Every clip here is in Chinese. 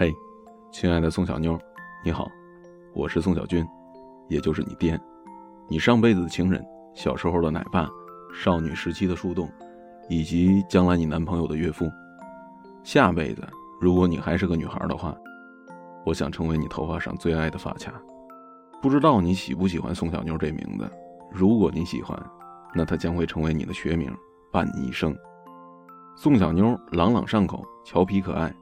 嘿，亲爱的宋小妞，你好，我是宋小军，也就是你爹，你上辈子的情人，小时候的奶爸，少女时期的树洞，以及将来你男朋友的岳父。下辈子，如果你还是个女孩的话，我想成为你头发上最爱的发卡。不知道你喜不喜欢宋小妞这名字？如果你喜欢，那它将会成为你的学名，伴你一生。宋小妞朗朗上口，俏皮可爱。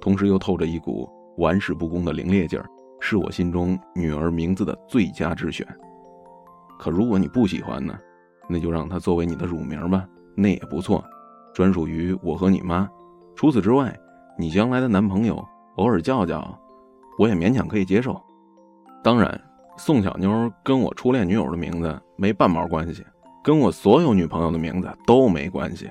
同时又透着一股玩世不恭的凌冽劲儿，是我心中女儿名字的最佳之选。可如果你不喜欢呢，那就让它作为你的乳名吧，那也不错，专属于我和你妈。除此之外，你将来的男朋友偶尔叫叫，我也勉强可以接受。当然，宋小妞跟我初恋女友的名字没半毛关系，跟我所有女朋友的名字都没关系。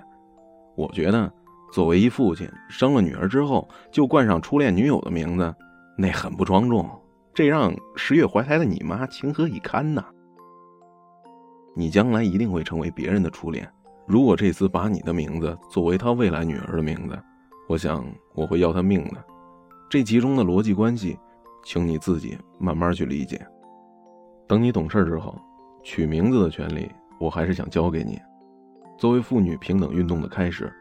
我觉得。作为一父亲，生了女儿之后就冠上初恋女友的名字，那很不庄重，这让十月怀胎的你妈情何以堪呐！你将来一定会成为别人的初恋，如果这次把你的名字作为他未来女儿的名字，我想我会要他命的。这其中的逻辑关系，请你自己慢慢去理解。等你懂事之后，取名字的权利，我还是想交给你。作为妇女平等运动的开始。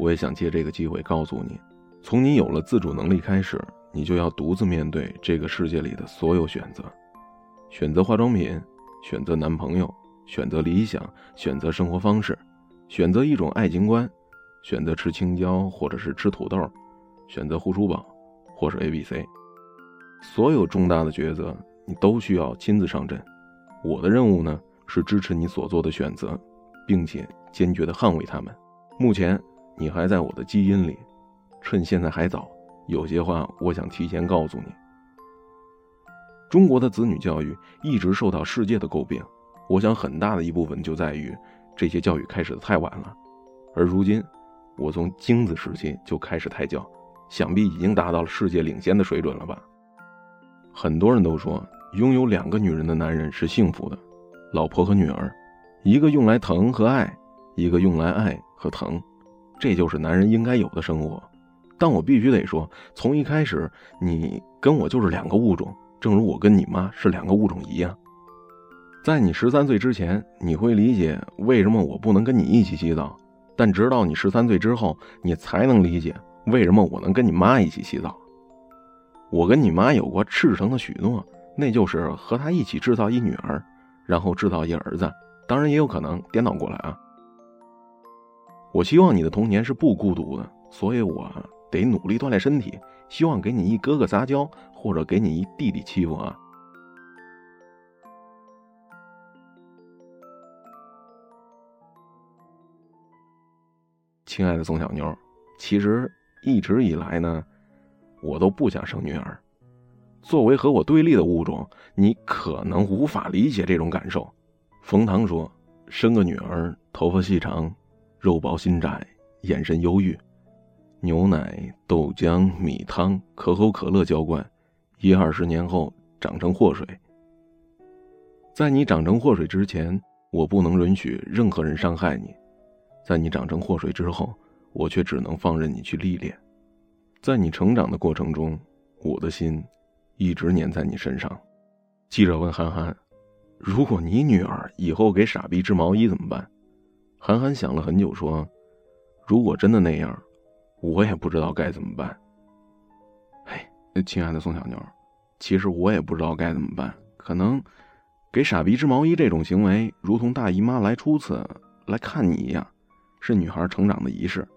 我也想借这个机会告诉你，从你有了自主能力开始，你就要独自面对这个世界里的所有选择：选择化妆品，选择男朋友，选择理想，选择生活方式，选择一种爱情观，选择吃青椒或者是吃土豆，选择护舒宝，或是 A、B、C。所有重大的抉择，你都需要亲自上阵。我的任务呢，是支持你所做的选择，并且坚决地捍卫他们。目前。你还在我的基因里，趁现在还早，有些话我想提前告诉你。中国的子女教育一直受到世界的诟病，我想很大的一部分就在于这些教育开始的太晚了。而如今，我从精子时期就开始胎教，想必已经达到了世界领先的水准了吧？很多人都说，拥有两个女人的男人是幸福的，老婆和女儿，一个用来疼和爱，一个用来爱和疼。这就是男人应该有的生活，但我必须得说，从一开始你跟我就是两个物种，正如我跟你妈是两个物种一样。在你十三岁之前，你会理解为什么我不能跟你一起洗澡，但直到你十三岁之后，你才能理解为什么我能跟你妈一起洗澡。我跟你妈有过赤诚的许诺，那就是和她一起制造一女儿，然后制造一儿子，当然也有可能颠倒过来啊。我希望你的童年是不孤独的，所以我得努力锻炼身体。希望给你一哥哥撒娇，或者给你一弟弟欺负啊！亲爱的宋小妞，其实一直以来呢，我都不想生女儿。作为和我对立的物种，你可能无法理解这种感受。冯唐说：“生个女儿，头发细长。”肉薄心窄，眼神忧郁，牛奶、豆浆、米汤、可口可乐浇灌，一二十年后长成祸水。在你长成祸水之前，我不能允许任何人伤害你；在你长成祸水之后，我却只能放任你去历练。在你成长的过程中，我的心一直粘在你身上。记者问韩寒：“如果你女儿以后给傻逼织毛衣怎么办？”韩寒想了很久，说：“如果真的那样，我也不知道该怎么办。”嘿，亲爱的宋小妞，其实我也不知道该怎么办。可能给傻逼织毛衣这种行为，如同大姨妈来初次来看你一样，是女孩成长的仪式。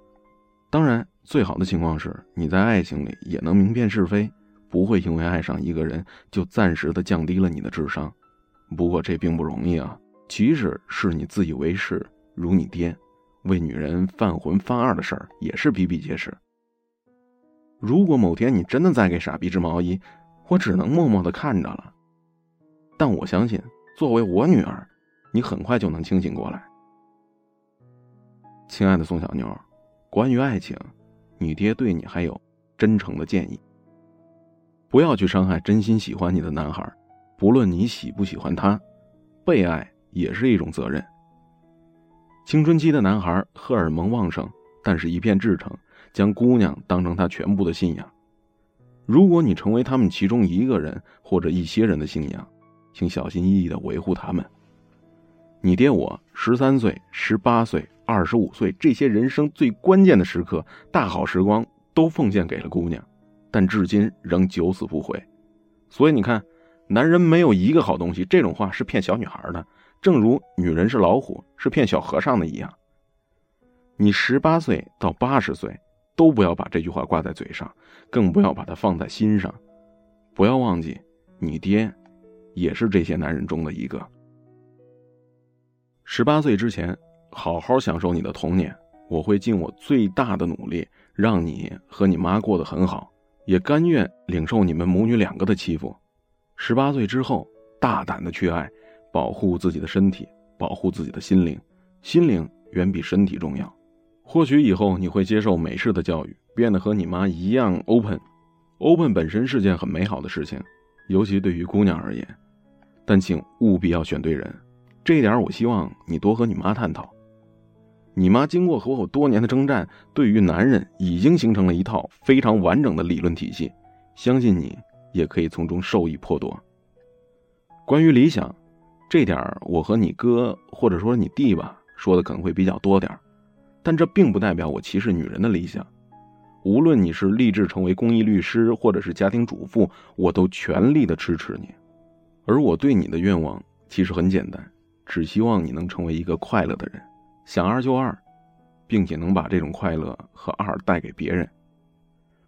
当然，最好的情况是你在爱情里也能明辨是非，不会因为爱上一个人就暂时的降低了你的智商。不过这并不容易啊，即使是你自以为是。如你爹，为女人犯浑犯二的事儿也是比比皆是。如果某天你真的在给傻逼织毛衣，我只能默默的看着了。但我相信，作为我女儿，你很快就能清醒过来。亲爱的宋小妞，关于爱情，你爹对你还有真诚的建议：不要去伤害真心喜欢你的男孩，不论你喜不喜欢他，被爱也是一种责任。青春期的男孩荷尔蒙旺盛，但是一片至诚，将姑娘当成他全部的信仰。如果你成为他们其中一个人或者一些人的信仰，请小心翼翼的维护他们。你爹我十三岁、十八岁、二十五岁这些人生最关键的时刻、大好时光都奉献给了姑娘，但至今仍九死不悔。所以你看，男人没有一个好东西，这种话是骗小女孩的，正如女人是老虎是骗小和尚的一样。你十八岁到八十岁。都不要把这句话挂在嘴上，更不要把它放在心上。不要忘记，你爹也是这些男人中的一个。十八岁之前，好好享受你的童年，我会尽我最大的努力，让你和你妈过得很好，也甘愿领受你们母女两个的欺负。十八岁之后，大胆的去爱，保护自己的身体，保护自己的心灵，心灵远比身体重要。或许以后你会接受美式的教育，变得和你妈一样 open。open 本身是件很美好的事情，尤其对于姑娘而言。但请务必要选对人，这一点我希望你多和你妈探讨。你妈经过和我多年的征战，对于男人已经形成了一套非常完整的理论体系，相信你也可以从中受益颇多。关于理想，这点儿我和你哥或者说你弟吧说的可能会比较多点儿但这并不代表我歧视女人的理想。无论你是立志成为公益律师，或者是家庭主妇，我都全力的支持你。而我对你的愿望其实很简单，只希望你能成为一个快乐的人，想二就二，并且能把这种快乐和二带给别人。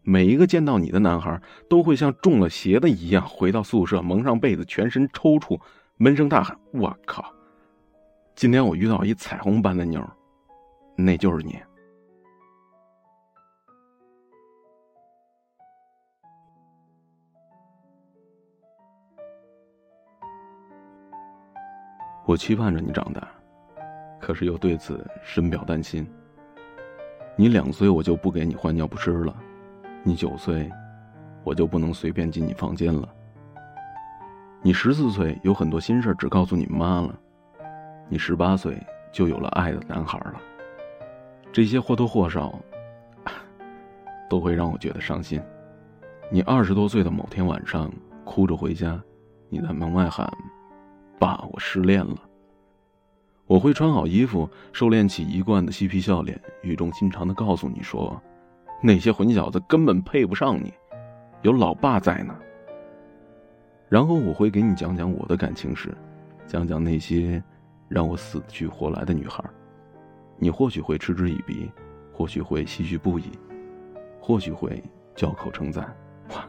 每一个见到你的男孩都会像中了邪的一样，回到宿舍蒙上被子，全身抽搐，闷声大喊：“我靠！今天我遇到一彩虹般的妞。”那就是你。我期盼着你长大，可是又对此深表担心。你两岁，我就不给你换尿不湿了；你九岁，我就不能随便进你房间了；你十四岁，有很多心事只告诉你妈了；你十八岁，就有了爱的男孩了。这些或多或少，都会让我觉得伤心。你二十多岁的某天晚上，哭着回家，你在门外喊：“爸，我失恋了。”我会穿好衣服，收敛起一贯的嬉皮笑脸，语重心长的告诉你说：“那些混小子根本配不上你，有老爸在呢。”然后我会给你讲讲我的感情史，讲讲那些让我死去活来的女孩。你或许会嗤之以鼻，或许会唏嘘不已，或许会交口称赞。哇，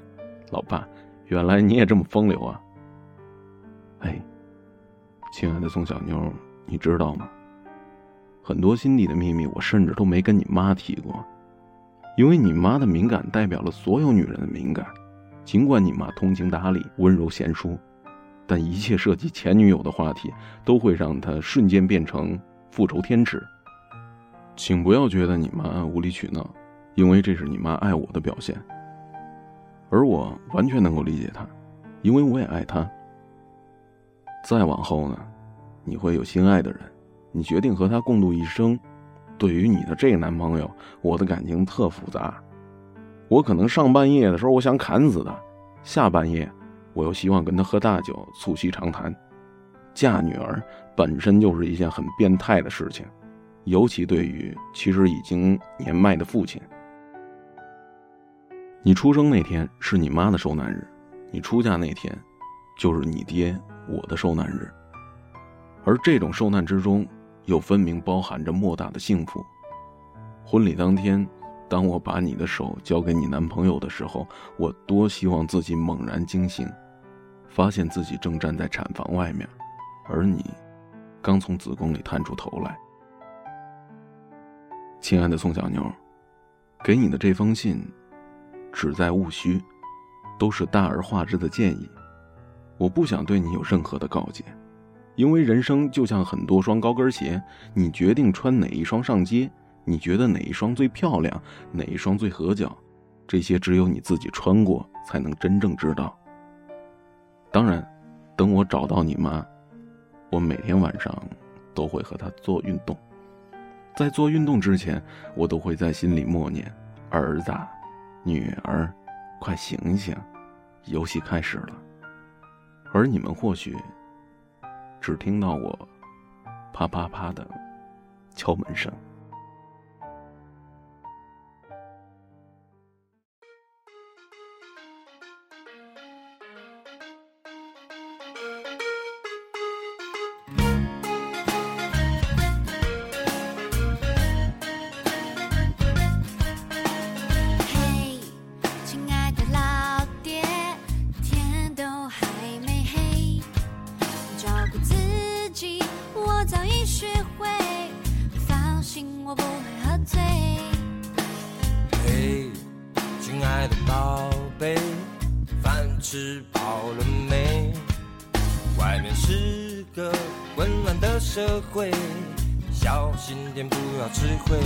老爸，原来你也这么风流啊！哎，亲爱的宋小妞，你知道吗？很多心底的秘密，我甚至都没跟你妈提过，因为你妈的敏感代表了所有女人的敏感。尽管你妈通情达理、温柔贤淑，但一切涉及前女友的话题，都会让她瞬间变成复仇天使。请不要觉得你妈无理取闹，因为这是你妈爱我的表现。而我完全能够理解她，因为我也爱她。再往后呢，你会有心爱的人，你决定和他共度一生。对于你的这个男朋友，我的感情特复杂。我可能上半夜的时候我想砍死他，下半夜我又希望跟他喝大酒促膝长谈。嫁女儿本身就是一件很变态的事情。尤其对于其实已经年迈的父亲，你出生那天是你妈的受难日，你出嫁那天，就是你爹我的受难日。而这种受难之中，又分明包含着莫大的幸福。婚礼当天，当我把你的手交给你男朋友的时候，我多希望自己猛然惊醒，发现自己正站在产房外面，而你，刚从子宫里探出头来。亲爱的宋小妞，给你的这封信，旨在勿虚，都是大而化之的建议。我不想对你有任何的告诫，因为人生就像很多双高跟鞋，你决定穿哪一双上街，你觉得哪一双最漂亮，哪一双最合脚，这些只有你自己穿过才能真正知道。当然，等我找到你妈，我每天晚上都会和她做运动。在做运动之前，我都会在心里默念：儿子、女儿、快醒醒，游戏开始了。而你们或许只听到我啪啪啪的敲门声。早已学会，放心，我不会喝醉。嘿，亲爱的宝贝，饭吃饱了没？外面是个温暖的社会，小心点，不要吃亏。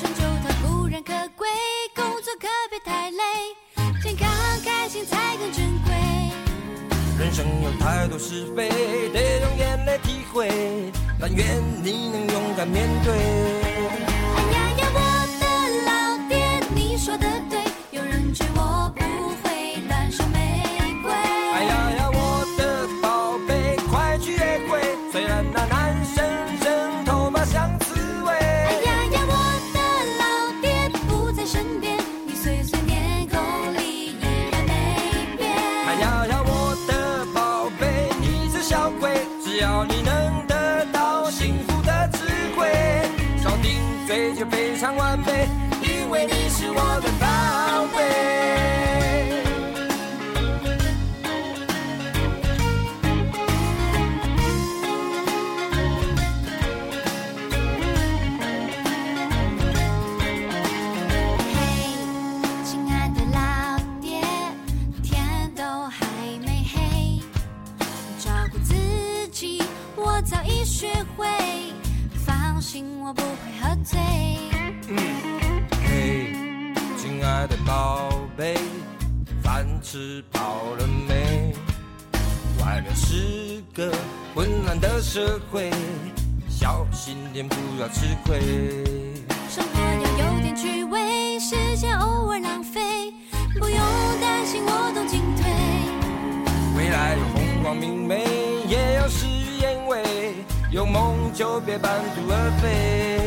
成就它固然可贵，工作可别太累。人生有太多是非，得用眼泪体会，但愿你能勇敢面对。常完美，因为你是我的宝贝。嘿，亲爱的老爹，天都还没黑，照顾自己我早已学会。放心我不会喝醉。嘿，亲爱的宝贝，饭吃饱了没？外面是个混乱的社会，小心点不要吃亏。生活要有点趣味，时间偶尔浪费，不用担心我懂进退。未来有风光明媚，也有事与愿违。有梦就别半途而废。